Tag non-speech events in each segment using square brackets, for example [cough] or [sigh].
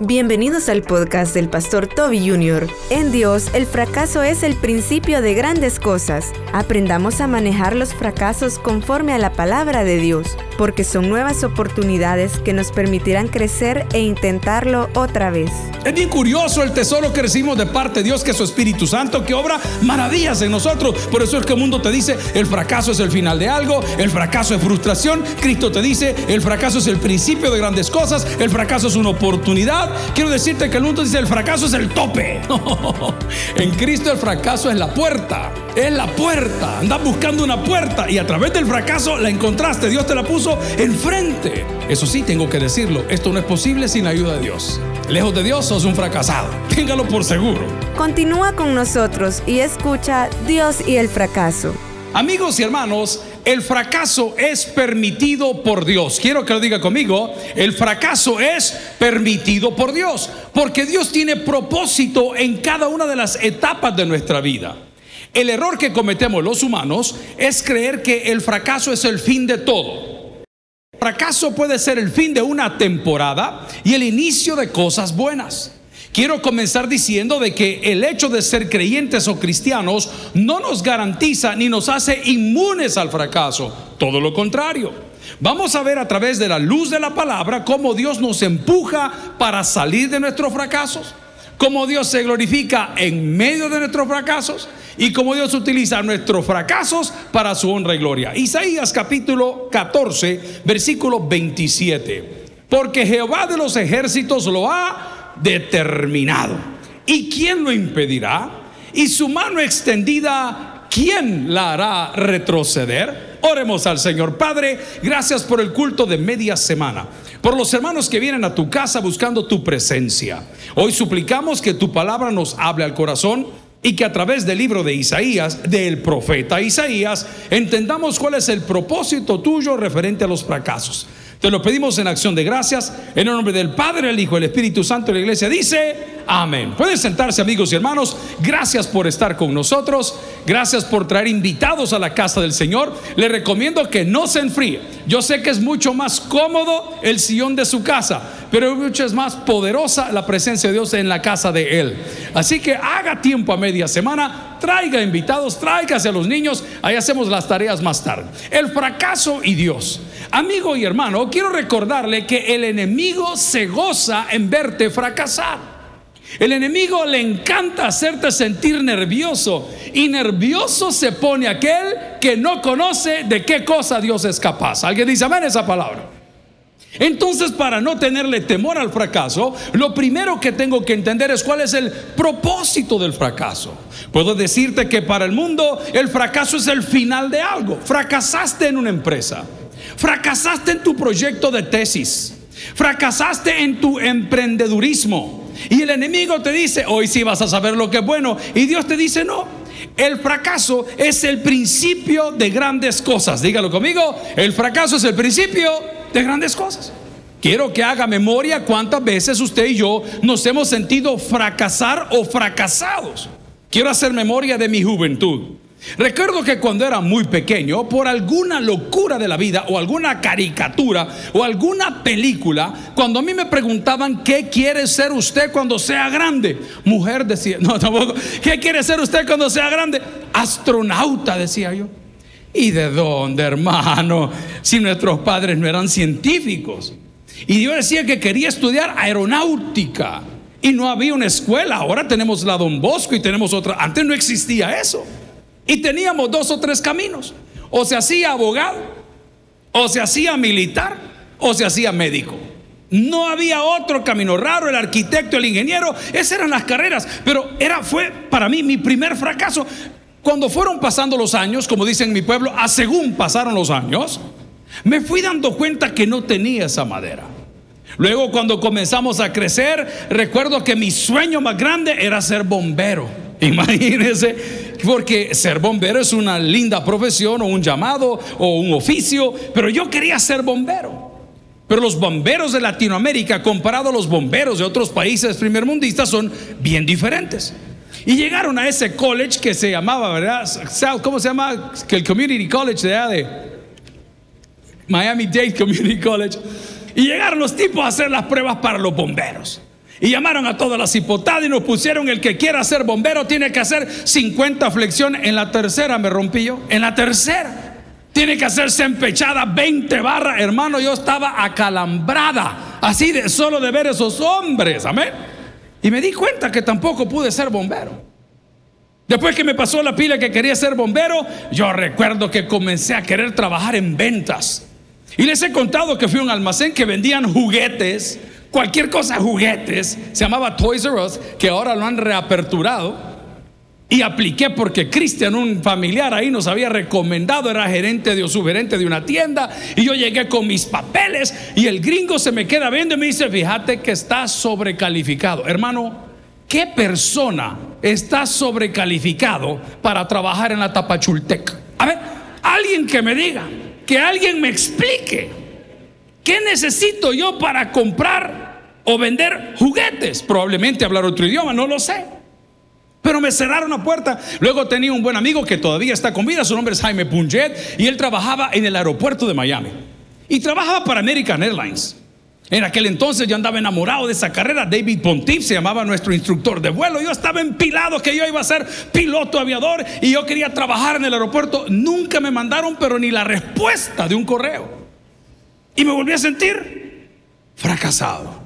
Bienvenidos al podcast del pastor Toby Jr. En Dios, el fracaso es el principio de grandes cosas. Aprendamos a manejar los fracasos conforme a la palabra de Dios, porque son nuevas oportunidades que nos permitirán crecer e intentarlo otra vez. Es bien curioso el tesoro que recibimos de parte de Dios, que es su Espíritu Santo, que obra maravillas en nosotros. Por eso es que el mundo te dice, el fracaso es el final de algo, el fracaso es frustración. Cristo te dice, el fracaso es el principio de grandes cosas, el fracaso es una oportunidad quiero decirte que el mundo dice el fracaso es el tope. [laughs] en Cristo el fracaso es la puerta. Es la puerta. Andas buscando una puerta y a través del fracaso la encontraste. Dios te la puso enfrente. Eso sí, tengo que decirlo. Esto no es posible sin ayuda de Dios. Lejos de Dios sos un fracasado. Téngalo por seguro. Continúa con nosotros y escucha Dios y el fracaso. Amigos y hermanos, el fracaso es permitido por Dios. Quiero que lo diga conmigo. El fracaso es permitido por Dios. Porque Dios tiene propósito en cada una de las etapas de nuestra vida. El error que cometemos los humanos es creer que el fracaso es el fin de todo. Fracaso puede ser el fin de una temporada y el inicio de cosas buenas. Quiero comenzar diciendo de que el hecho de ser creyentes o cristianos no nos garantiza ni nos hace inmunes al fracaso, todo lo contrario. Vamos a ver a través de la luz de la palabra cómo Dios nos empuja para salir de nuestros fracasos, cómo Dios se glorifica en medio de nuestros fracasos y cómo Dios utiliza nuestros fracasos para su honra y gloria. Isaías capítulo 14, versículo 27. Porque Jehová de los ejércitos lo ha determinado. ¿Y quién lo impedirá? Y su mano extendida, ¿quién la hará retroceder? Oremos al Señor. Padre, gracias por el culto de media semana, por los hermanos que vienen a tu casa buscando tu presencia. Hoy suplicamos que tu palabra nos hable al corazón y que a través del libro de Isaías, del profeta Isaías, entendamos cuál es el propósito tuyo referente a los fracasos. Te lo pedimos en acción de gracias, en el nombre del Padre, el Hijo, el Espíritu Santo la iglesia. Dice, amén. Pueden sentarse amigos y hermanos. Gracias por estar con nosotros. Gracias por traer invitados a la casa del Señor. Le recomiendo que no se enfríe. Yo sé que es mucho más cómodo el sillón de su casa, pero mucho es más poderosa la presencia de Dios en la casa de Él. Así que haga tiempo a media semana, traiga invitados, tráigase a los niños. Ahí hacemos las tareas más tarde. El fracaso y Dios. Amigo y hermano, quiero recordarle que el enemigo se goza en verte fracasar. El enemigo le encanta hacerte sentir nervioso y nervioso se pone aquel que no conoce de qué cosa Dios es capaz. ¿Alguien dice amén esa palabra? Entonces, para no tenerle temor al fracaso, lo primero que tengo que entender es cuál es el propósito del fracaso. Puedo decirte que para el mundo el fracaso es el final de algo. Fracasaste en una empresa, Fracasaste en tu proyecto de tesis. Fracasaste en tu emprendedurismo. Y el enemigo te dice, hoy sí vas a saber lo que es bueno. Y Dios te dice, no. El fracaso es el principio de grandes cosas. Dígalo conmigo. El fracaso es el principio de grandes cosas. Quiero que haga memoria cuántas veces usted y yo nos hemos sentido fracasar o fracasados. Quiero hacer memoria de mi juventud. Recuerdo que cuando era muy pequeño, por alguna locura de la vida o alguna caricatura o alguna película, cuando a mí me preguntaban qué quiere ser usted cuando sea grande, mujer decía, [laughs] no tampoco, ¿qué quiere ser usted cuando sea grande? Astronauta, decía yo. ¿Y de dónde, hermano? Si nuestros padres no eran científicos. Y yo decía que quería estudiar aeronáutica. Y no había una escuela. Ahora tenemos la Don Bosco y tenemos otra. Antes no existía eso. Y teníamos dos o tres caminos. O se hacía abogado, o se hacía militar, o se hacía médico. No había otro camino raro, el arquitecto, el ingeniero, esas eran las carreras, pero era fue para mí mi primer fracaso. Cuando fueron pasando los años, como dicen en mi pueblo, a según pasaron los años, me fui dando cuenta que no tenía esa madera. Luego cuando comenzamos a crecer, recuerdo que mi sueño más grande era ser bombero. [laughs] Imagínense porque ser bombero es una linda profesión o un llamado o un oficio, pero yo quería ser bombero. Pero los bomberos de Latinoamérica, comparado a los bomberos de otros países primermundistas, son bien diferentes. Y llegaron a ese college que se llamaba, ¿verdad? ¿Cómo se llama? El Community College de, de Miami Dade Community [laughs] College. Y llegaron los tipos a hacer las pruebas para los bomberos. Y llamaron a todas las hipotadas y nos pusieron el que quiera ser bombero tiene que hacer 50 flexiones. En la tercera me rompí yo. En la tercera. Tiene que hacerse empechada 20 barras. Hermano, yo estaba acalambrada. Así de solo de ver esos hombres. Amén. Y me di cuenta que tampoco pude ser bombero. Después que me pasó la pila que quería ser bombero, yo recuerdo que comencé a querer trabajar en ventas. Y les he contado que fui a un almacén que vendían juguetes cualquier cosa, juguetes, se llamaba Toys R Us, que ahora lo han reaperturado. Y apliqué porque Cristian, un familiar ahí, nos había recomendado, era gerente de o subgerente de una tienda. Y yo llegué con mis papeles y el gringo se me queda viendo y me dice, fíjate que está sobrecalificado. Hermano, ¿qué persona está sobrecalificado para trabajar en la Tapachultec? A ver, alguien que me diga, que alguien me explique. ¿Qué necesito yo para comprar o vender juguetes? Probablemente hablar otro idioma, no lo sé. Pero me cerraron la puerta. Luego tenía un buen amigo que todavía está con vida, su nombre es Jaime Punjet, y él trabajaba en el aeropuerto de Miami. Y trabajaba para American Airlines. En aquel entonces yo andaba enamorado de esa carrera. David Pontiff se llamaba nuestro instructor de vuelo. Yo estaba empilado que yo iba a ser piloto aviador y yo quería trabajar en el aeropuerto. Nunca me mandaron, pero ni la respuesta de un correo. Y me volví a sentir fracasado.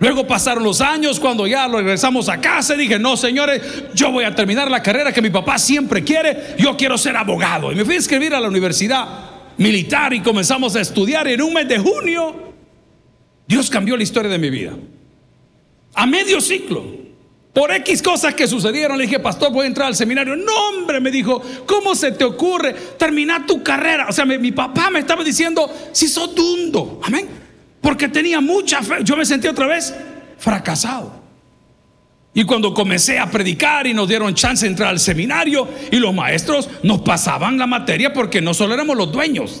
Luego pasaron los años, cuando ya regresamos a casa, dije, no, señores, yo voy a terminar la carrera que mi papá siempre quiere, yo quiero ser abogado. Y me fui a inscribir a la universidad militar y comenzamos a estudiar. Y en un mes de junio, Dios cambió la historia de mi vida. A medio ciclo. Por X cosas que sucedieron, le dije, pastor, voy a entrar al seminario. No, hombre, me dijo, ¿cómo se te ocurre terminar tu carrera? O sea, mi, papá me estaba diciendo, si sos dundo, amén. Porque tenía mucha fe. Yo me sentí otra vez fracasado. Y cuando comencé a predicar y nos dieron chance de entrar al seminario y los maestros nos pasaban la materia porque no solo éramos los dueños.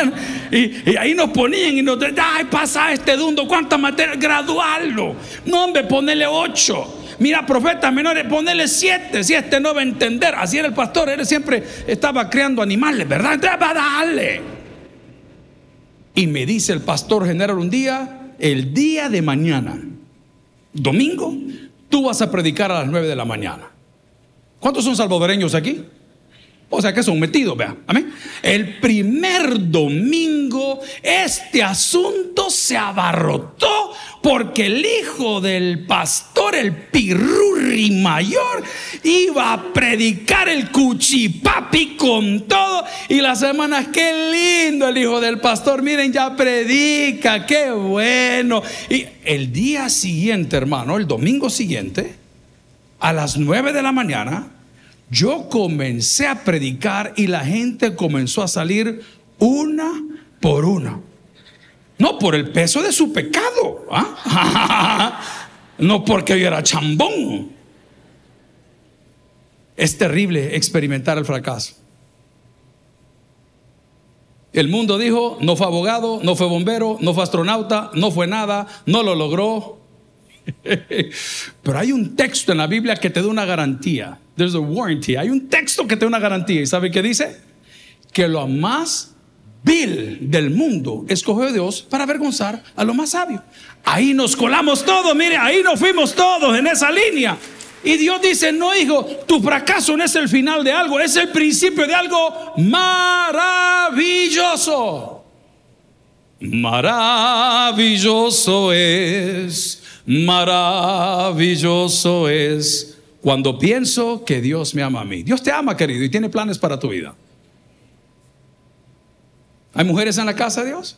[laughs] y, ahí nos ponían y nos decían, ay, pasa este dundo, ¿cuántas materias? Graduarlo. No, hombre, ponele ocho. Mira, profetas menores, ponele siete, si este no va a entender. Así era el pastor, él siempre estaba creando animales, ¿verdad? Dale. Y me dice el pastor general un día, el día de mañana, domingo, tú vas a predicar a las nueve de la mañana. ¿Cuántos son salvadoreños aquí? O sea que son metidos, vea. Amén. El primer domingo este asunto se abarrotó porque el hijo del pastor, el pirurri mayor, iba a predicar el cuchipapi con todo. Y las semanas, qué lindo el hijo del pastor. Miren, ya predica, qué bueno. Y el día siguiente, hermano, el domingo siguiente, a las nueve de la mañana, yo comencé a predicar y la gente comenzó a salir una por una. No por el peso de su pecado. ¿ah? [laughs] no porque yo era chambón. Es terrible experimentar el fracaso. El mundo dijo, no fue abogado, no fue bombero, no fue astronauta, no fue nada, no lo logró. [laughs] Pero hay un texto en la Biblia que te da una garantía. There's a warranty. Hay un texto que te da una garantía. ¿Y sabe qué dice? Que lo más vil del mundo escogió Dios para avergonzar a lo más sabio. Ahí nos colamos todos, mire, ahí nos fuimos todos en esa línea. Y Dios dice, no hijo, tu fracaso no es el final de algo, es el principio de algo maravilloso. Maravilloso es Maravilloso es cuando pienso que Dios me ama a mí. Dios te ama, querido, y tiene planes para tu vida. ¿Hay mujeres en la casa de Dios?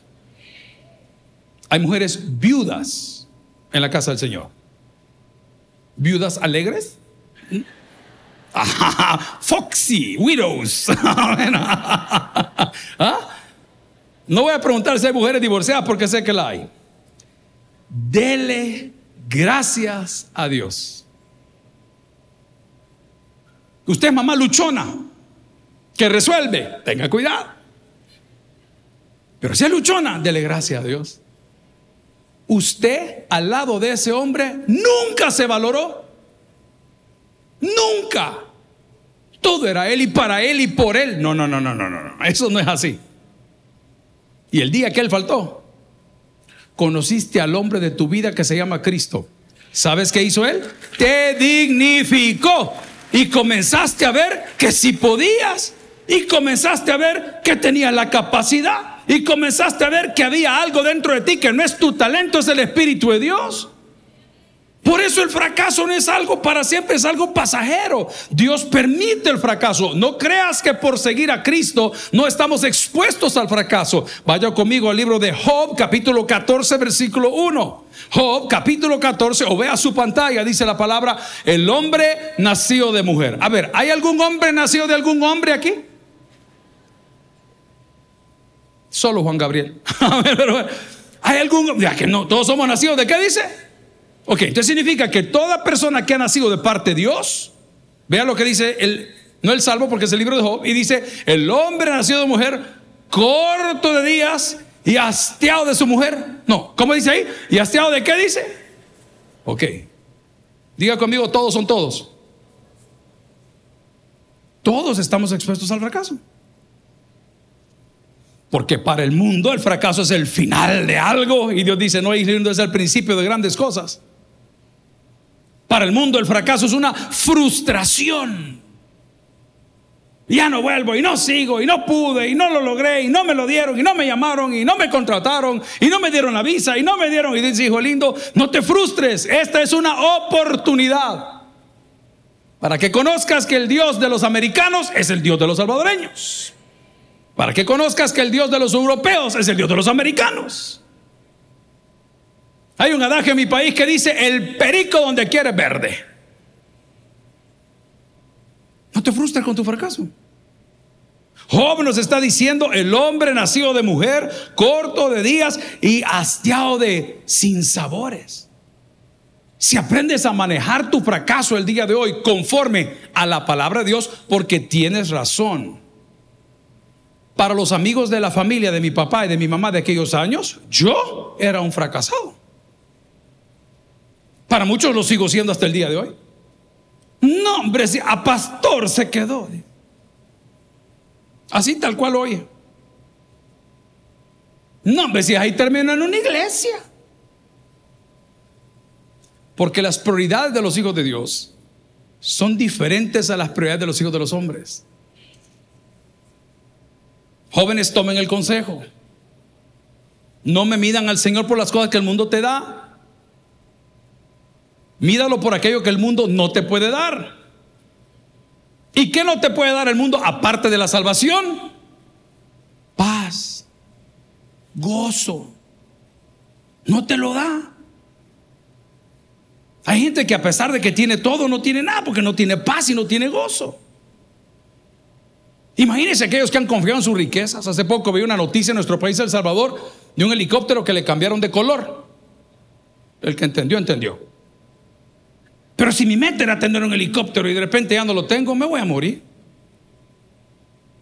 Hay mujeres viudas en la casa del Señor. ¿Viudas alegres? [laughs] foxy, widows. [laughs] ¿Ah? No voy a preguntar si hay mujeres divorciadas porque sé que la hay. Dele Gracias a Dios. Usted es mamá luchona, que resuelve, tenga cuidado. Pero si es luchona, dele gracias a Dios. Usted al lado de ese hombre nunca se valoró. Nunca. Todo era él y para él y por él. No, no, no, no, no, no. Eso no es así. Y el día que él faltó, conociste al hombre de tu vida que se llama Cristo. ¿Sabes qué hizo él? Te dignificó. Y comenzaste a ver que si podías. Y comenzaste a ver que tenías la capacidad. Y comenzaste a ver que había algo dentro de ti que no es tu talento, es el Espíritu de Dios. Por eso el fracaso no es algo para siempre, es algo pasajero. Dios permite el fracaso. No creas que por seguir a Cristo no estamos expuestos al fracaso. Vaya conmigo al libro de Job, capítulo 14, versículo 1. Job, capítulo 14, o vea su pantalla, dice la palabra, el hombre nacido de mujer. A ver, ¿hay algún hombre nacido de algún hombre aquí? Solo Juan Gabriel. [laughs] A ver, pero, ¿hay algún, ya que no, todos somos nacidos de qué dice? Ok, entonces significa que toda persona que ha nacido de parte de Dios, vea lo que dice el, no el salvo porque es el libro de Job, y dice, el hombre nacido de mujer, corto de días y hastiado de su mujer. No, ¿cómo dice ahí? ¿Y hastiado de qué dice? Ok, diga conmigo, todos son todos. Todos estamos expuestos al fracaso. Porque para el mundo el fracaso es el final de algo y Dios dice, no, es el principio de grandes cosas. Para el mundo el fracaso es una frustración. Ya no vuelvo y no sigo y no pude y no lo logré y no me lo dieron y no me llamaron y no me contrataron y no me dieron la visa y no me dieron y dice hijo lindo, no te frustres, esta es una oportunidad para que conozcas que el Dios de los americanos es el Dios de los salvadoreños. Para que conozcas que el Dios de los europeos es el Dios de los americanos. Hay un adagio en mi país que dice, el perico donde quiere verde. No te frustres con tu fracaso. Job nos está diciendo, el hombre nacido de mujer, corto de días y hastiado de sinsabores. Si aprendes a manejar tu fracaso el día de hoy conforme a la palabra de Dios, porque tienes razón. Para los amigos de la familia de mi papá y de mi mamá de aquellos años, yo era un fracasado. Para muchos lo sigo siendo hasta el día de hoy. No, hombre, a pastor se quedó. Así tal cual hoy. No, hombre, si ahí termina en una iglesia. Porque las prioridades de los hijos de Dios son diferentes a las prioridades de los hijos de los hombres. Jóvenes, tomen el consejo. No me midan al Señor por las cosas que el mundo te da. Mídalo por aquello que el mundo no te puede dar. ¿Y qué no te puede dar el mundo aparte de la salvación? Paz, gozo. No te lo da. Hay gente que a pesar de que tiene todo, no tiene nada porque no tiene paz y no tiene gozo. Imagínense aquellos que han confiado en sus riquezas. Hace poco vi una noticia en nuestro país, El Salvador, de un helicóptero que le cambiaron de color. El que entendió, entendió. Pero si mi meta era tener un helicóptero y de repente ya no lo tengo, me voy a morir.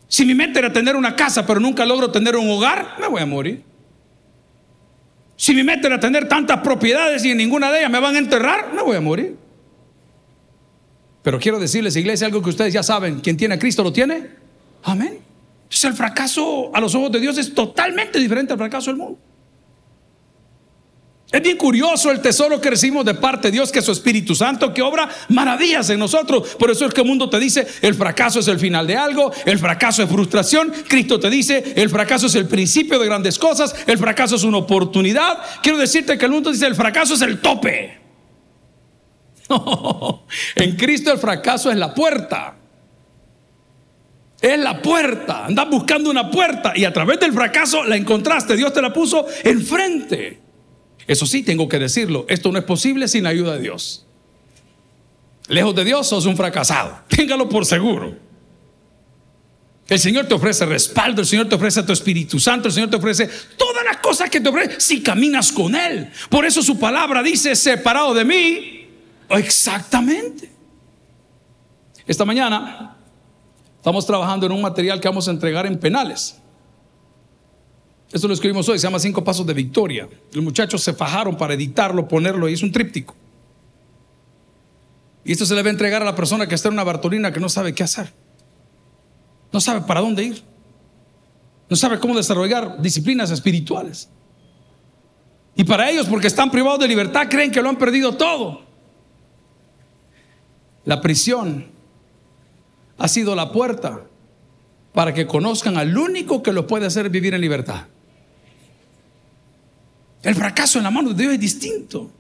Si mi meta era tener una casa, pero nunca logro tener un hogar, me voy a morir. Si mi meta era tener tantas propiedades y en ninguna de ellas me van a enterrar, me voy a morir. Pero quiero decirles, iglesia, algo que ustedes ya saben, quien tiene a Cristo lo tiene. Amén. Entonces el fracaso a los ojos de Dios es totalmente diferente al fracaso del mundo. Es bien curioso el tesoro que recibimos de parte de Dios, que es su Espíritu Santo, que obra maravillas en nosotros. Por eso es que el mundo te dice, el fracaso es el final de algo, el fracaso es frustración. Cristo te dice, el fracaso es el principio de grandes cosas, el fracaso es una oportunidad. Quiero decirte que el mundo dice, el fracaso es el tope. [laughs] en Cristo el fracaso es la puerta. Es la puerta. Andas buscando una puerta y a través del fracaso la encontraste. Dios te la puso enfrente. Eso sí, tengo que decirlo, esto no es posible sin ayuda de Dios. Lejos de Dios sos un fracasado, téngalo por seguro. El Señor te ofrece respaldo, el Señor te ofrece tu Espíritu Santo, el Señor te ofrece todas las cosas que te ofrece si caminas con Él. Por eso su palabra dice, separado de mí, exactamente. Esta mañana estamos trabajando en un material que vamos a entregar en penales. Esto lo escribimos hoy, se llama Cinco Pasos de Victoria. Los muchachos se fajaron para editarlo, ponerlo y es un tríptico. Y esto se le va a entregar a la persona que está en una Bartolina que no sabe qué hacer. No sabe para dónde ir. No sabe cómo desarrollar disciplinas espirituales. Y para ellos, porque están privados de libertad, creen que lo han perdido todo. La prisión ha sido la puerta para que conozcan al único que los puede hacer vivir en libertad. El fracaso en la mano de Dios es distinto.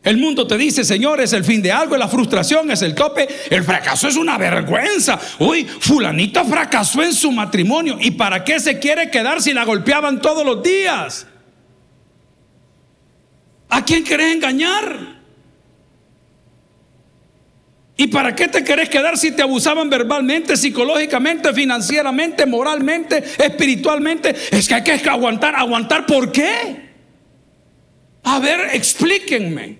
El mundo te dice, Señor, es el fin de algo, la frustración es el tope, el fracaso es una vergüenza. Uy, fulanita fracasó en su matrimonio. ¿Y para qué se quiere quedar si la golpeaban todos los días? ¿A quién querés engañar? ¿Y para qué te querés quedar si te abusaban verbalmente, psicológicamente, financieramente, moralmente, espiritualmente? Es que hay que aguantar, aguantar, ¿por qué? A ver, explíquenme.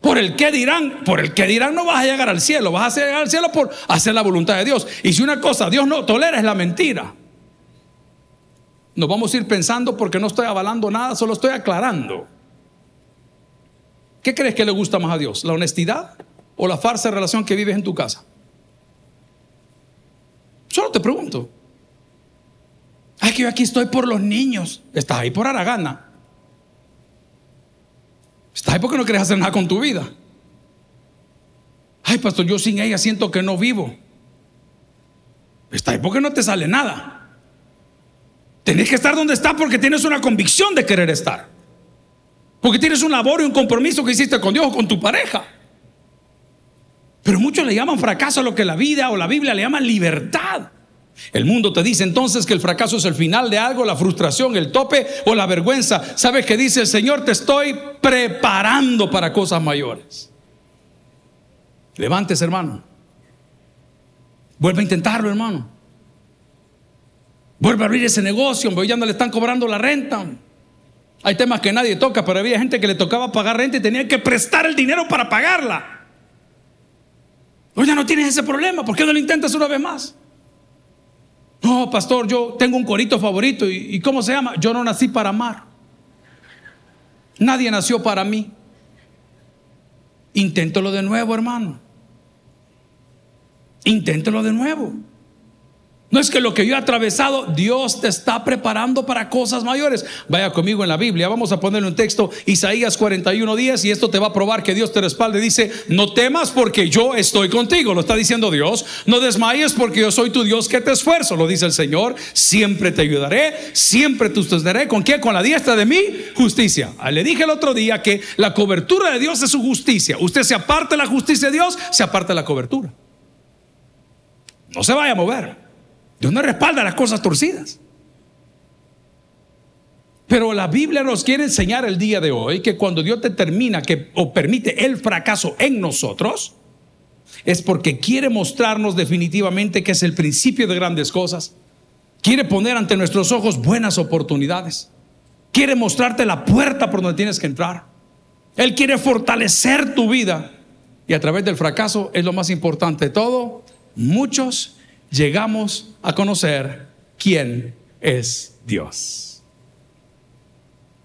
Por el que dirán, por el que dirán no vas a llegar al cielo, vas a llegar al cielo por hacer la voluntad de Dios. Y si una cosa Dios no tolera es la mentira. Nos vamos a ir pensando porque no estoy avalando nada, solo estoy aclarando. ¿Qué crees que le gusta más a Dios? ¿La honestidad o la farsa relación que vives en tu casa? Solo te pregunto. Ay, que yo aquí estoy por los niños. Estás ahí por Aragana. Estás ahí porque no quieres hacer nada con tu vida. Ay, pastor, yo sin ella siento que no vivo. Estás ahí porque no te sale nada. Tenés que estar donde estás porque tienes una convicción de querer estar. Porque tienes un labor y un compromiso que hiciste con Dios o con tu pareja. Pero muchos le llaman fracaso a lo que la vida o la Biblia le llama libertad. El mundo te dice entonces que el fracaso es el final de algo, la frustración, el tope o la vergüenza. ¿Sabes qué dice el Señor? Te estoy preparando para cosas mayores. Levántese, hermano. Vuelve a intentarlo, hermano. Vuelve a abrir ese negocio, hoy ya no le están cobrando la renta. Hay temas que nadie toca, pero había gente que le tocaba pagar renta y tenía que prestar el dinero para pagarla. Hoy ya no tienes ese problema, ¿por qué no lo intentas una vez más? No, pastor, yo tengo un corito favorito. ¿Y, cómo se llama? Yo no nací para amar. Nadie nació para mí. Inténtelo de nuevo, hermano. Inténtelo de nuevo. No es que lo que yo he atravesado, Dios te está preparando para cosas mayores. Vaya conmigo en la Biblia, vamos a ponerle un texto, Isaías 41 días, y esto te va a probar que Dios te respalde. Dice, no temas porque yo estoy contigo, lo está diciendo Dios. No desmayes porque yo soy tu Dios que te esfuerzo, lo dice el Señor. Siempre te ayudaré, siempre te sustentaré. ¿Con qué? Con la diestra de mi justicia. Ah, le dije el otro día que la cobertura de Dios es su justicia. Usted se aparte de la justicia de Dios, se aparte de la cobertura. No se vaya a mover. Dios no respalda las cosas torcidas. Pero la Biblia nos quiere enseñar el día de hoy que cuando Dios determina que o permite el fracaso en nosotros, es porque quiere mostrarnos definitivamente que es el principio de grandes cosas. Quiere poner ante nuestros ojos buenas oportunidades. Quiere mostrarte la puerta por donde tienes que entrar. Él quiere fortalecer tu vida. Y a través del fracaso es lo más importante de todo. Muchos llegamos a conocer quién es Dios.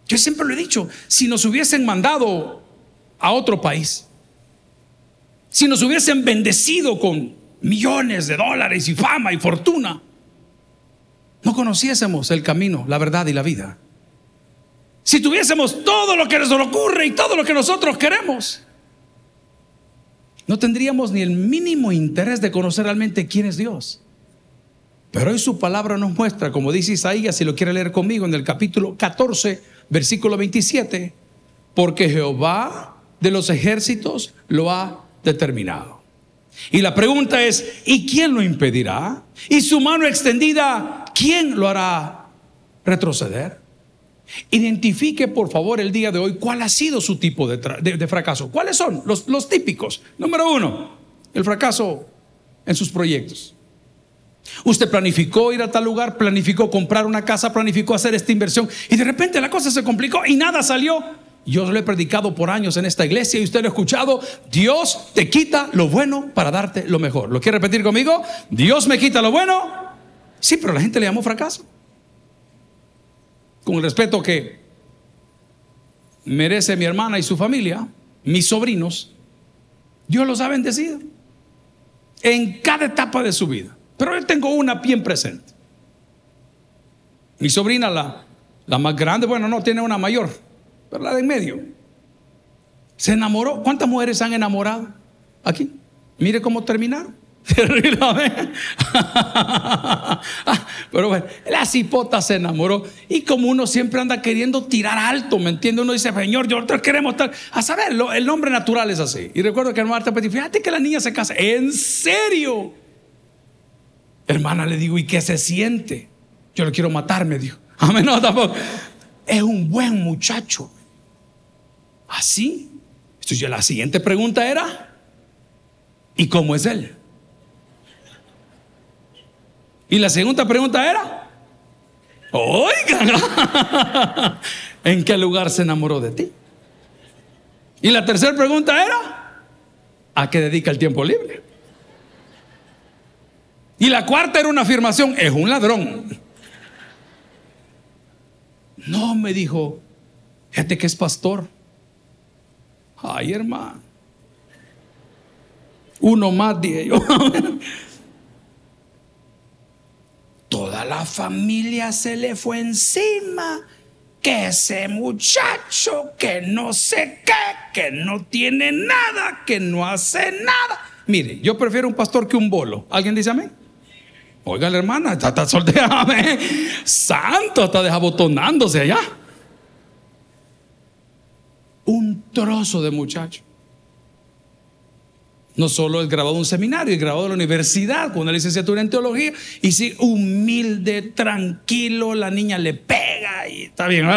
Yo siempre lo he dicho, si nos hubiesen mandado a otro país, si nos hubiesen bendecido con millones de dólares y fama y fortuna, no conociésemos el camino, la verdad y la vida. Si tuviésemos todo lo que nos ocurre y todo lo que nosotros queremos, no tendríamos ni el mínimo interés de conocer realmente quién es Dios. Pero hoy su palabra nos muestra, como dice Isaías, si lo quiere leer conmigo, en el capítulo 14, versículo 27, porque Jehová de los ejércitos lo ha determinado. Y la pregunta es, ¿y quién lo impedirá? Y su mano extendida, ¿quién lo hará retroceder? Identifique por favor el día de hoy cuál ha sido su tipo de, fracaso. ¿Cuáles son los, los típicos? Número uno, el fracaso en sus proyectos. Usted planificó ir a tal lugar, planificó comprar una casa, planificó hacer esta inversión y de repente la cosa se complicó y nada salió. Yo lo he predicado por años en esta iglesia y usted lo ha escuchado. Dios te quita lo bueno para darte lo mejor. ¿Lo quiere repetir conmigo? Dios me quita lo bueno. Sí, pero la gente le llamó fracaso con el respeto que merece mi hermana y su familia, mis sobrinos, Dios los ha bendecido en cada etapa de su vida. Pero yo tengo una bien presente. Mi sobrina, la, La más grande, bueno, no tiene una mayor, pero la de en medio. Se enamoró. ¿Cuántas mujeres han enamorado aquí? Mire cómo terminaron. [laughs] [laughs] Pero bueno, la cipota se enamoró. Y como uno siempre anda queriendo tirar alto, ¿me entiende? Uno dice, Señor, yo queremos estar. A saber, el nombre natural es así. Y recuerdo que Marta Petit, fíjate que la niña se casa. ¿En serio? Hermana, le digo, ¿y qué se siente? Yo lo quiero matar, me dijo. Amén, [laughs] no, tampoco. Es un buen muchacho. Así. Entonces, la siguiente pregunta era: ¿y cómo es él? Y la segunda pregunta era: Oiga, [laughs] ¿en qué lugar se enamoró de ti? Y la tercera pregunta era: ¿a qué dedica el tiempo libre? Y la cuarta era una afirmación: es un ladrón. No, me dijo, fíjate que es pastor. Ay, hermano. Uno más, dije yo. [laughs] Toda la familia se le fue encima. Que ese muchacho, que no sé qué, que no tiene nada, que no hace nada. Mire, yo prefiero un pastor que un bolo. ¿Alguien dice amén? Oiga, la hermana, está, está soltera, [laughs] santo, está desabotonándose allá. Un trozo de muchacho. No solo es grabado en un seminario, es grabado en la universidad con una licenciatura en teología. Y si humilde, tranquilo, la niña le pega y está bien. [laughs]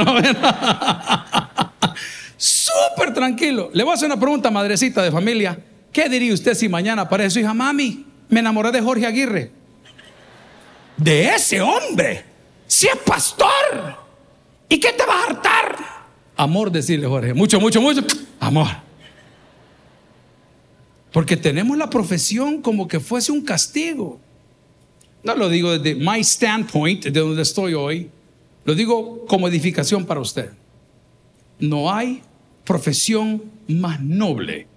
Súper tranquilo. Le voy a hacer una pregunta, madrecita de familia. ¿Qué diría usted si mañana aparece su hija, mami? Me enamoré de Jorge Aguirre de ese hombre. Si es pastor. ¿Y qué te va a hartar? Amor, decirle Jorge. Mucho, mucho, mucho. Amor. Porque tenemos la profesión como que fuese un castigo. No lo digo desde my standpoint, de donde estoy hoy. Lo digo como edificación para usted. No hay profesión más noble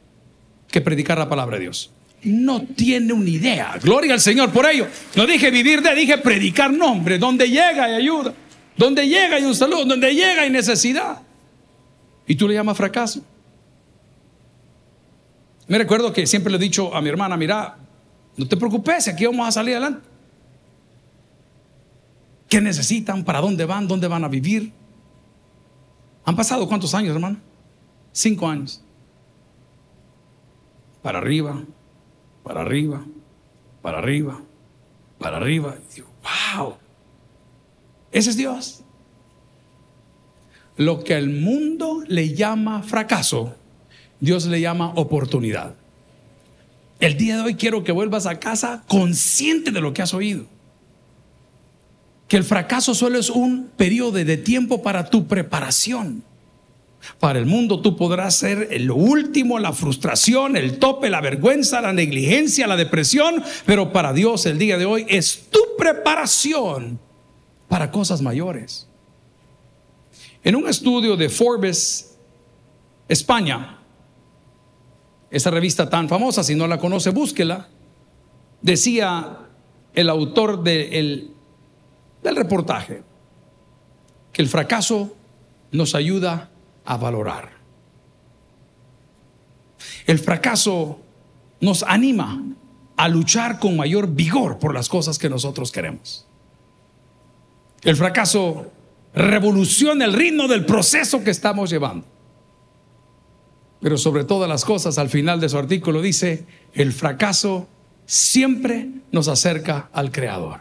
que predicar la palabra de Dios no tiene una idea. Gloria al Señor por ello. No dije vivir de, dije predicar nombre. Donde llega hay ayuda. Donde llega hay un saludo. Donde llega hay necesidad. Y tú le llamas fracaso. Me recuerdo que siempre le he dicho a mi hermana, mira, no te preocupes, aquí vamos a salir adelante. ¿Qué necesitan? ¿Para dónde van? ¿Dónde van a vivir? ¿Han pasado cuántos años, hermano? Cinco años. Para arriba, para arriba, para arriba, para arriba. Y digo, wow, ese es Dios. Lo que el mundo le llama fracaso, Dios le llama oportunidad. El día de hoy quiero que vuelvas a casa consciente de lo que has oído. Que el fracaso solo es un periodo de tiempo para tu preparación. Para el mundo tú podrás ser el último, la frustración, el tope, la vergüenza, la negligencia, la depresión, pero para Dios el día de hoy es tu preparación para cosas mayores. En un estudio de Forbes, España, esa revista tan famosa, si no la conoce, búsquela, decía el autor del reportaje que el fracaso nos ayuda a valorar. El fracaso nos anima a luchar con mayor vigor por las cosas que nosotros queremos. El fracaso revoluciona el ritmo del proceso que estamos llevando. Pero sobre todas las cosas, al final de su artículo dice, el fracaso siempre nos acerca al Creador.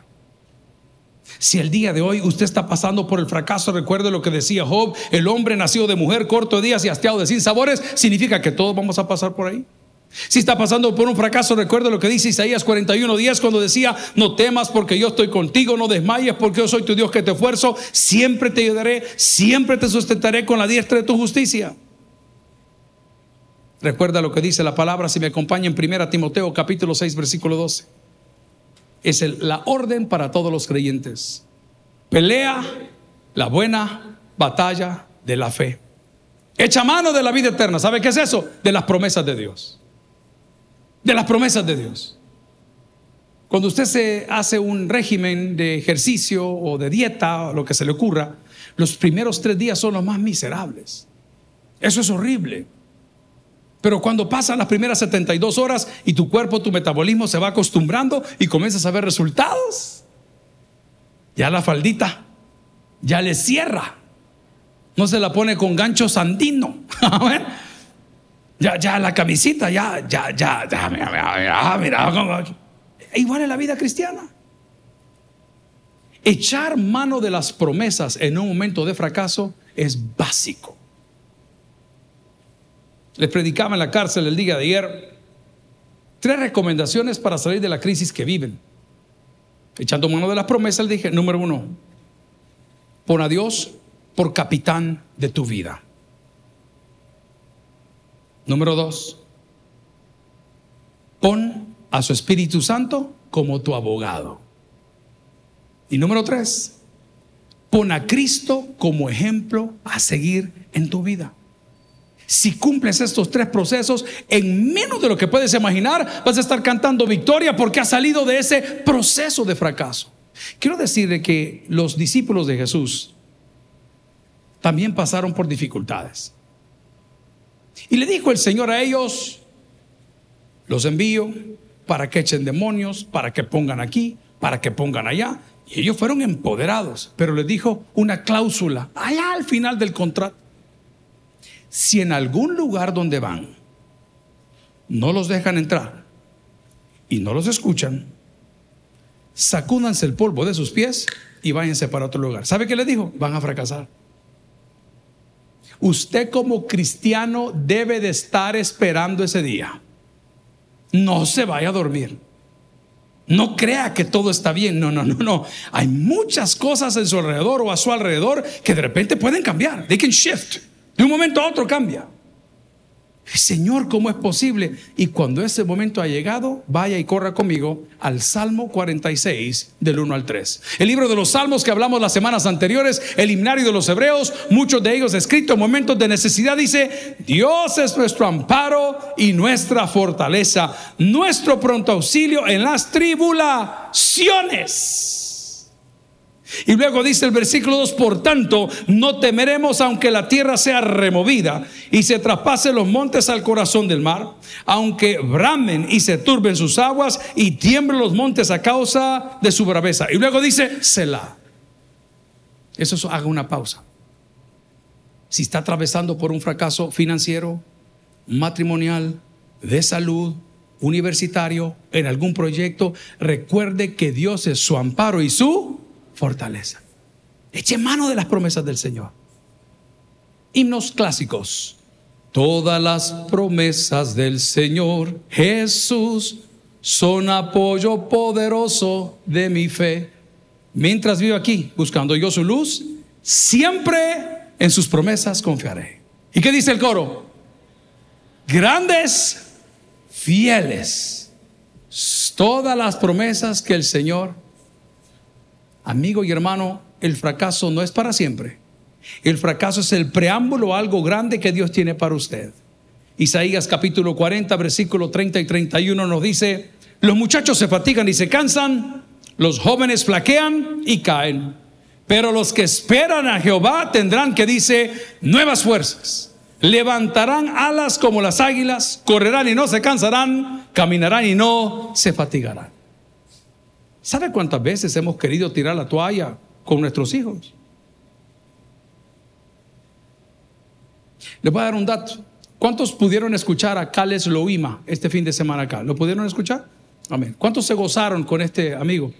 Si el día de hoy usted está pasando por el fracaso, recuerde lo que decía Job, el hombre nacido de mujer, corto de días y hastiado de sin sabores, significa que todos vamos a pasar por ahí. Si está pasando por un fracaso, recuerde lo que dice Isaías 41, días cuando decía, no temas porque yo estoy contigo, no desmayes porque yo soy tu Dios que te esfuerzo, siempre te ayudaré, siempre te sustentaré con la diestra de tu justicia. Recuerda lo que dice la palabra, si me acompaña en 1 Timoteo capítulo 6, versículo 12 es la orden para todos los creyentes. Pelea la buena batalla de la fe. Echa mano de la vida eterna. ¿Sabe qué es eso? De las promesas de Dios. De las promesas de Dios. Cuando usted se hace un régimen de ejercicio o de dieta o lo que se le ocurra, los primeros tres días son los más miserables. Eso es horrible. Pero cuando pasan las primeras 72 horas y tu cuerpo, tu metabolismo se va acostumbrando y comienzas a ver resultados, ya la faldita ya le cierra. No se la pone con gancho sandino. [laughs] ya, ya la camisita, ya, ya, ya, ya, mira, mira, mira, Igual en la vida cristiana. Echar mano de las promesas en un momento de fracaso es básico. Les predicaba en la cárcel el día de ayer tres recomendaciones para salir de la crisis que viven. Echando mano de las promesas, le dije, número uno, pon a Dios por capitán de tu vida. Número dos, pon a su Espíritu Santo como tu abogado. Y número tres, pon a Cristo como ejemplo a seguir en tu vida. Si cumples estos tres procesos, en menos de lo que puedes imaginar, vas a estar cantando victoria porque has salido de ese proceso de fracaso. Quiero decirle que los discípulos de Jesús también pasaron por dificultades. Y le dijo el Señor a ellos, los envío para que echen demonios, para que pongan aquí, para que pongan allá. Y ellos fueron empoderados, pero les dijo una cláusula allá al final del contrato si en algún lugar donde van no los dejan entrar y no los escuchan, sacúdanse el polvo de sus pies y váyanse para otro lugar. ¿Sabe qué le dijo? Van a fracasar. Usted como cristiano debe de estar esperando ese día. No se vaya a dormir. No crea que todo está bien. No, no, no, no. Hay muchas cosas en su alrededor o a su alrededor que de repente pueden cambiar. They can shift. De un momento a otro cambia. Señor, ¿cómo es posible? Y cuando ese momento ha llegado, vaya y corra conmigo al Salmo 46 del 1 al 3. El libro de los Salmos que hablamos las semanas anteriores, el himnario de los Hebreos, muchos de ellos escritos en momentos de necesidad, dice, Dios es nuestro amparo y nuestra fortaleza, nuestro pronto auxilio en las tribulaciones. Y luego dice el versículo 2, por tanto, no temeremos aunque la tierra sea removida y se traspase los montes al corazón del mar, aunque bramen y se turben sus aguas y tiemblen los montes a causa de su braveza. Y luego dice, Selah. Eso haga una pausa. Si está atravesando por un fracaso financiero, matrimonial, de salud, universitario, en algún proyecto, recuerde que Dios es su amparo y su fortaleza. Eche mano de las promesas del Señor. Himnos clásicos. Todas las promesas del Señor Jesús son apoyo poderoso de mi fe. Mientras vivo aquí buscando yo su luz, siempre en sus promesas confiaré. ¿Y qué dice el coro? Grandes, fieles, todas las promesas que el Señor Amigo y hermano, el fracaso no es para siempre. El fracaso es el preámbulo a algo grande que Dios tiene para usted. Isaías capítulo 40, versículo 30 y 31 nos dice, los muchachos se fatigan y se cansan, los jóvenes flaquean y caen, pero los que esperan a Jehová tendrán que dice nuevas fuerzas. Levantarán alas como las águilas, correrán y no se cansarán, caminarán y no se fatigarán. ¿Sabe cuántas veces hemos querido tirar la toalla con nuestros hijos? Les voy a dar un dato. ¿Cuántos pudieron escuchar a Cales Loima este fin de semana acá? ¿Lo pudieron escuchar? Amén. ¿Cuántos se gozaron con este amigo?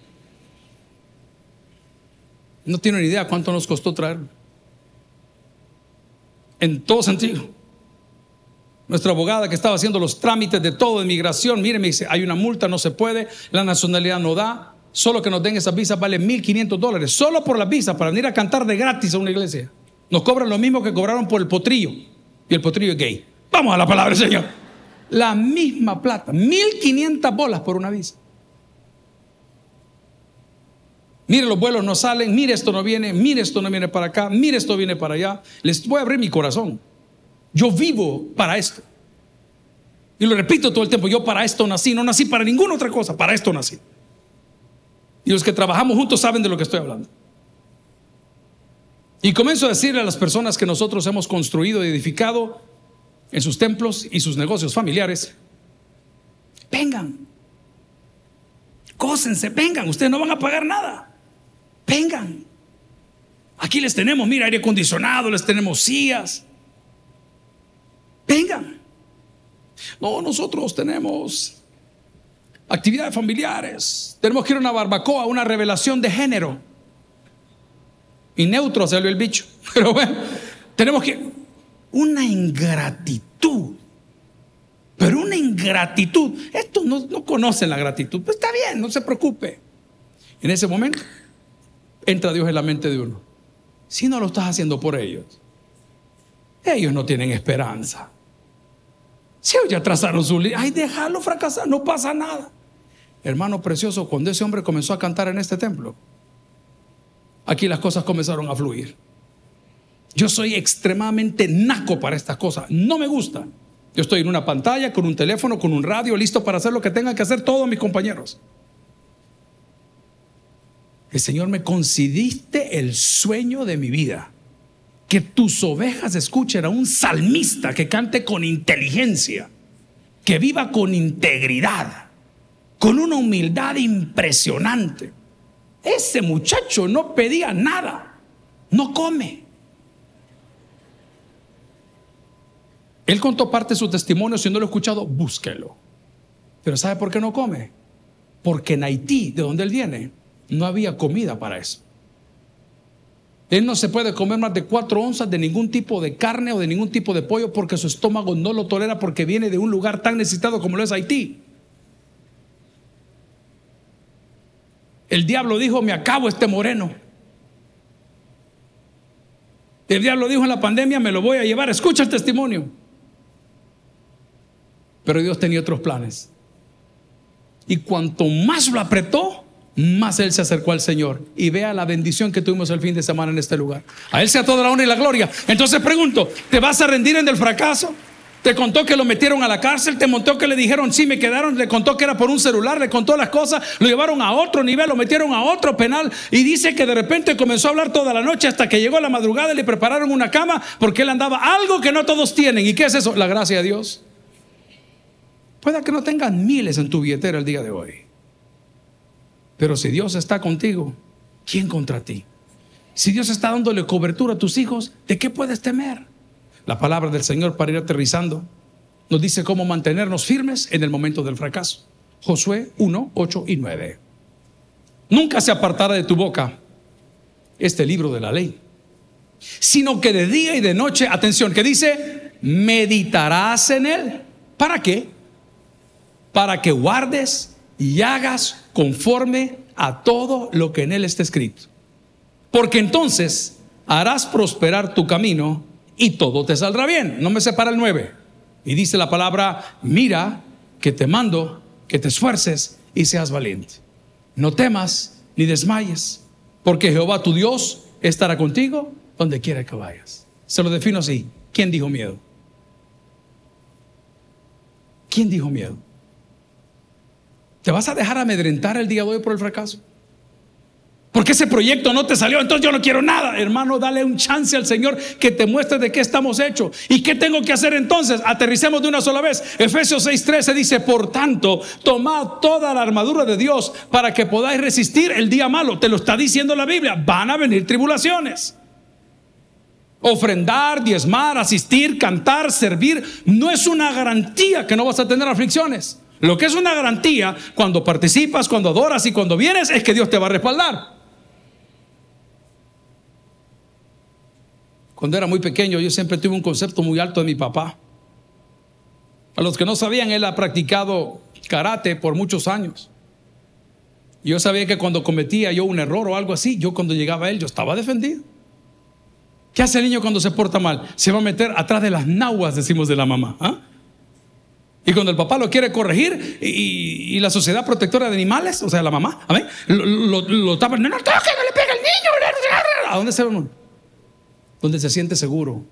No tienen idea cuánto nos costó traerlo. En todo sentido. Nuestra abogada que estaba haciendo los trámites de todo de migración, mire, me dice, hay una multa, no se puede, la nacionalidad no da, solo que nos den esas visas vale 1.500 dólares, solo por las visas, para venir a cantar de gratis a una iglesia. Nos cobran lo mismo que cobraron por el potrillo, y el potrillo es gay. Vamos a la palabra Señor. La misma plata, 1.500 bolas por una visa. Mire, los vuelos no salen, mire, esto no viene, mire, esto no viene para acá, mire, esto viene para allá. Les voy a abrir mi corazón. Yo vivo para esto. Y lo repito todo el tiempo, yo para esto nací, no nací para ninguna otra cosa, para esto nací. Y los que trabajamos juntos saben de lo que estoy hablando. Y comienzo a decirle a las personas que nosotros hemos construido y edificado en sus templos y sus negocios familiares, vengan, cósense, vengan, ustedes no van a pagar nada, vengan. Aquí les tenemos, mira, aire acondicionado, les tenemos sillas. Vengan. No, nosotros tenemos actividades familiares. Tenemos que ir a una barbacoa, una revelación de género. Y neutro salió el bicho. [laughs] Pero bueno, tenemos que... Una ingratitud. Pero una ingratitud. Estos no, no conocen la gratitud. Pues está bien, no se preocupe. En ese momento entra Dios en la mente de uno si no lo estás haciendo por ellos? Ellos no tienen esperanza. Si ellos ya trazaron su línea, ay, déjalo fracasar, no pasa nada. Hermano precioso, cuando ese hombre comenzó a cantar en este templo, aquí las cosas comenzaron a fluir. Yo soy extremadamente naco para estas cosas, no me gusta. Yo estoy en una pantalla, con un teléfono, con un radio, listo para hacer lo que tengan que hacer todos mis compañeros. El Señor me concediste el sueño de mi vida. Que tus ovejas escuchen a un salmista que cante con inteligencia, que viva con integridad, con una humildad impresionante. Ese muchacho no pedía nada, no come. Él contó parte de su testimonio, si no lo he escuchado, búsquelo. Pero ¿sabe por qué no come? Porque en Haití, de donde él viene, no había comida para eso. Él no se puede comer más de cuatro onzas de ningún tipo de carne o de ningún tipo de pollo porque su estómago no lo tolera porque viene de un lugar tan necesitado como lo es Haití. El diablo dijo, me acabo este moreno. El diablo dijo en la pandemia, me lo voy a llevar. Escucha el testimonio. Pero Dios tenía otros planes. Y cuanto más lo apretó, más él se acercó al Señor. Y vea la bendición que tuvimos el fin de semana en este lugar. A él sea toda la honra y la gloria. Entonces pregunto, ¿te vas a rendir en el fracaso? Te contó que lo metieron a la cárcel, te montó que le dijeron, sí, me quedaron, le contó que era por un celular, le contó las cosas, lo llevaron a otro nivel, lo metieron a otro penal y dice que de repente comenzó a hablar toda la noche hasta que llegó la madrugada y le prepararon una cama porque él andaba algo que no todos tienen. ¿Y qué es eso? La gracia de Dios. Pueda que no tengan miles en tu billetera el día de hoy. Pero si Dios está contigo, ¿quién contra ti? Si Dios está dándole cobertura a tus hijos, ¿de qué puedes temer? La palabra del Señor para ir aterrizando nos dice cómo mantenernos firmes en el momento del fracaso. Josué 1, 8 y 9. Nunca se apartará de tu boca este libro de la ley, sino que de día y de noche, atención, que dice, meditarás en él. ¿Para qué? Para que guardes y hagas conforme a todo lo que en él está escrito. Porque entonces harás prosperar tu camino y todo te saldrá bien. No me separa el 9. Y dice la palabra, mira que te mando que te esfuerces y seas valiente. No temas ni desmayes, porque Jehová tu Dios estará contigo donde quiera que vayas. Se lo defino así. ¿Quién dijo miedo? ¿Quién dijo miedo? ¿Te vas a dejar amedrentar el día de hoy por el fracaso? Porque ese proyecto no te salió, entonces yo no quiero nada. Hermano, dale un chance al Señor que te muestre de qué estamos hechos. ¿Y qué tengo que hacer entonces? Aterricemos de una sola vez. Efesios 6:13 dice, por tanto, tomad toda la armadura de Dios para que podáis resistir el día malo. Te lo está diciendo la Biblia. Van a venir tribulaciones. Ofrendar, diezmar, asistir, cantar, servir, no es una garantía que no vas a tener aflicciones. Lo que es una garantía cuando participas, cuando adoras y cuando vienes es que Dios te va a respaldar. Cuando era muy pequeño yo siempre tuve un concepto muy alto de mi papá. A los que no sabían, él ha practicado karate por muchos años. Yo sabía que cuando cometía yo un error o algo así, yo cuando llegaba a él, yo estaba defendido. ¿Qué hace el niño cuando se porta mal? Se va a meter atrás de las nahuas, decimos de la mamá. ¿ah? Y cuando el papá lo quiere corregir y, la sociedad protectora de animales, o sea, la mamá, Lo, lo, tapan, no, no, toque, no le pega al niño. ¿A dónde se va? Donde se siente seguro.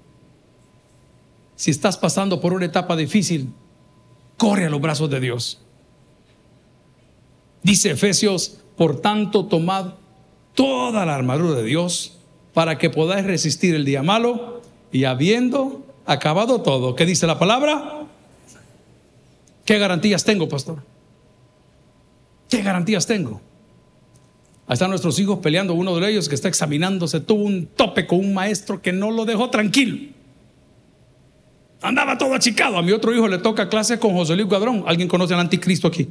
Si estás pasando por una etapa difícil, corre a los brazos de Dios. Dice Efesios, por tanto, tomad toda la armadura de Dios para que podáis resistir el día malo y habiendo acabado todo, ¿qué dice la palabra? ¿Qué garantías tengo, pastor? ¿Qué garantías tengo? Ahí están nuestros hijos peleando, uno de ellos que está examinándose, tuvo un tope con un maestro que no lo dejó tranquilo. Andaba todo achicado. A mi otro hijo le toca clase con José Luis Guadrón. ¿Alguien conoce al anticristo aquí?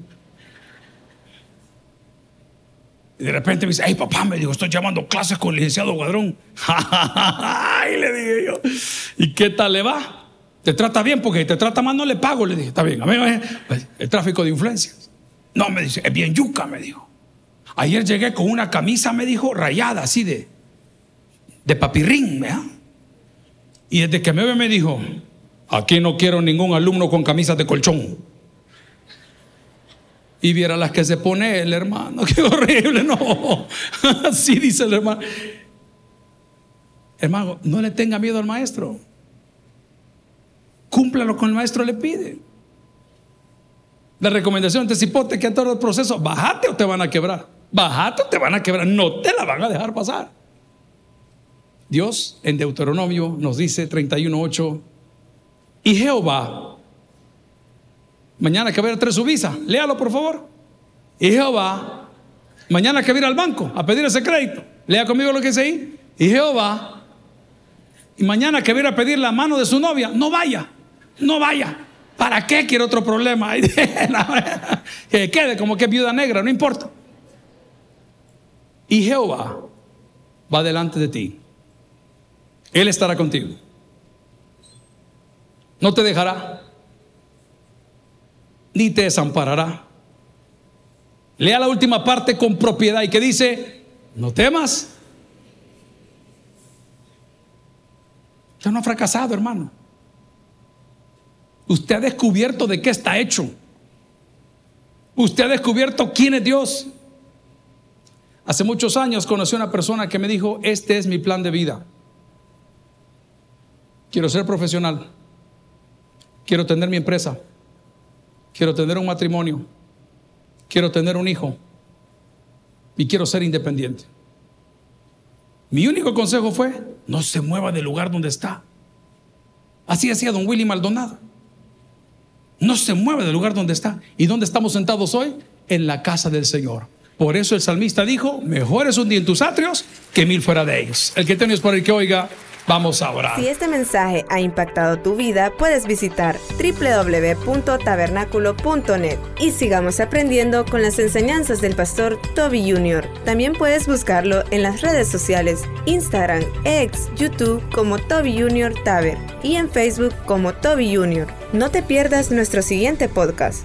Y de repente me dice, ay papá, me dijo, estoy llamando clases con el licenciado Guadrón. [laughs] y le dije yo, ¿y qué tal le va? ¿Te trata bien? Porque te trata mal no le pago. Le dije, está bien, a mí pues, el tráfico de influencias. No, me dice, es bien yuca, me dijo. Ayer llegué con una camisa, me dijo, rayada, así de, de papirrín, ¿verdad? Y desde que me ve me dijo, aquí no quiero ningún alumno con camisas de colchón. Y viera las que se pone el hermano, [laughs] qué horrible, no. Así dice el hermano. Hermano, no le tenga miedo al maestro. Cúmplalo con el maestro le pide. La recomendación de cipote que a todo el proceso, bájate o te van a quebrar. Bájate o te van a quebrar. No te la van a dejar pasar. Dios en Deuteronomio nos dice 31.8, y Jehová Mañana que va a traer su visa. Léalo, por favor. Y Jehová, mañana que va a ir al banco a pedir ese crédito. Lea conmigo lo que dice ahí. Y Jehová, y mañana que va a ir a pedir la mano de su novia, no vaya, no vaya. ¿Para qué quiere otro problema? [laughs] [laughs] que quede como que viuda negra, no importa. Y Jehová va delante de ti. Él estará contigo. No te dejará ni te desamparará. Lea la última parte con propiedad y que dice, no temas. Usted no ha fracasado, hermano. Usted ha descubierto de qué está hecho. Usted ha descubierto quién es Dios. Hace muchos años conocí a una persona que me dijo, este es mi plan de vida. Quiero ser profesional. Quiero tener mi empresa. Quiero tener un matrimonio. Quiero tener un hijo. Y quiero ser independiente. Mi único consejo fue, no se mueva del lugar donde está. Así hacía don Willy Maldonado. No se mueve del lugar donde está. ¿Y dónde estamos sentados hoy? En la casa del Señor. Por eso el salmista dijo, mejor es un día en tus atrios que mil fuera de ellos. El que tienes por el que oiga, Vamos a orar. Si este mensaje ha impactado tu vida, puedes visitar www.tabernaculo.net y sigamos aprendiendo con las enseñanzas del pastor Toby Jr. También puedes buscarlo en las redes sociales, Instagram, X, YouTube como Toby Jr. Taber y en Facebook como Toby Jr. No te pierdas nuestro siguiente podcast.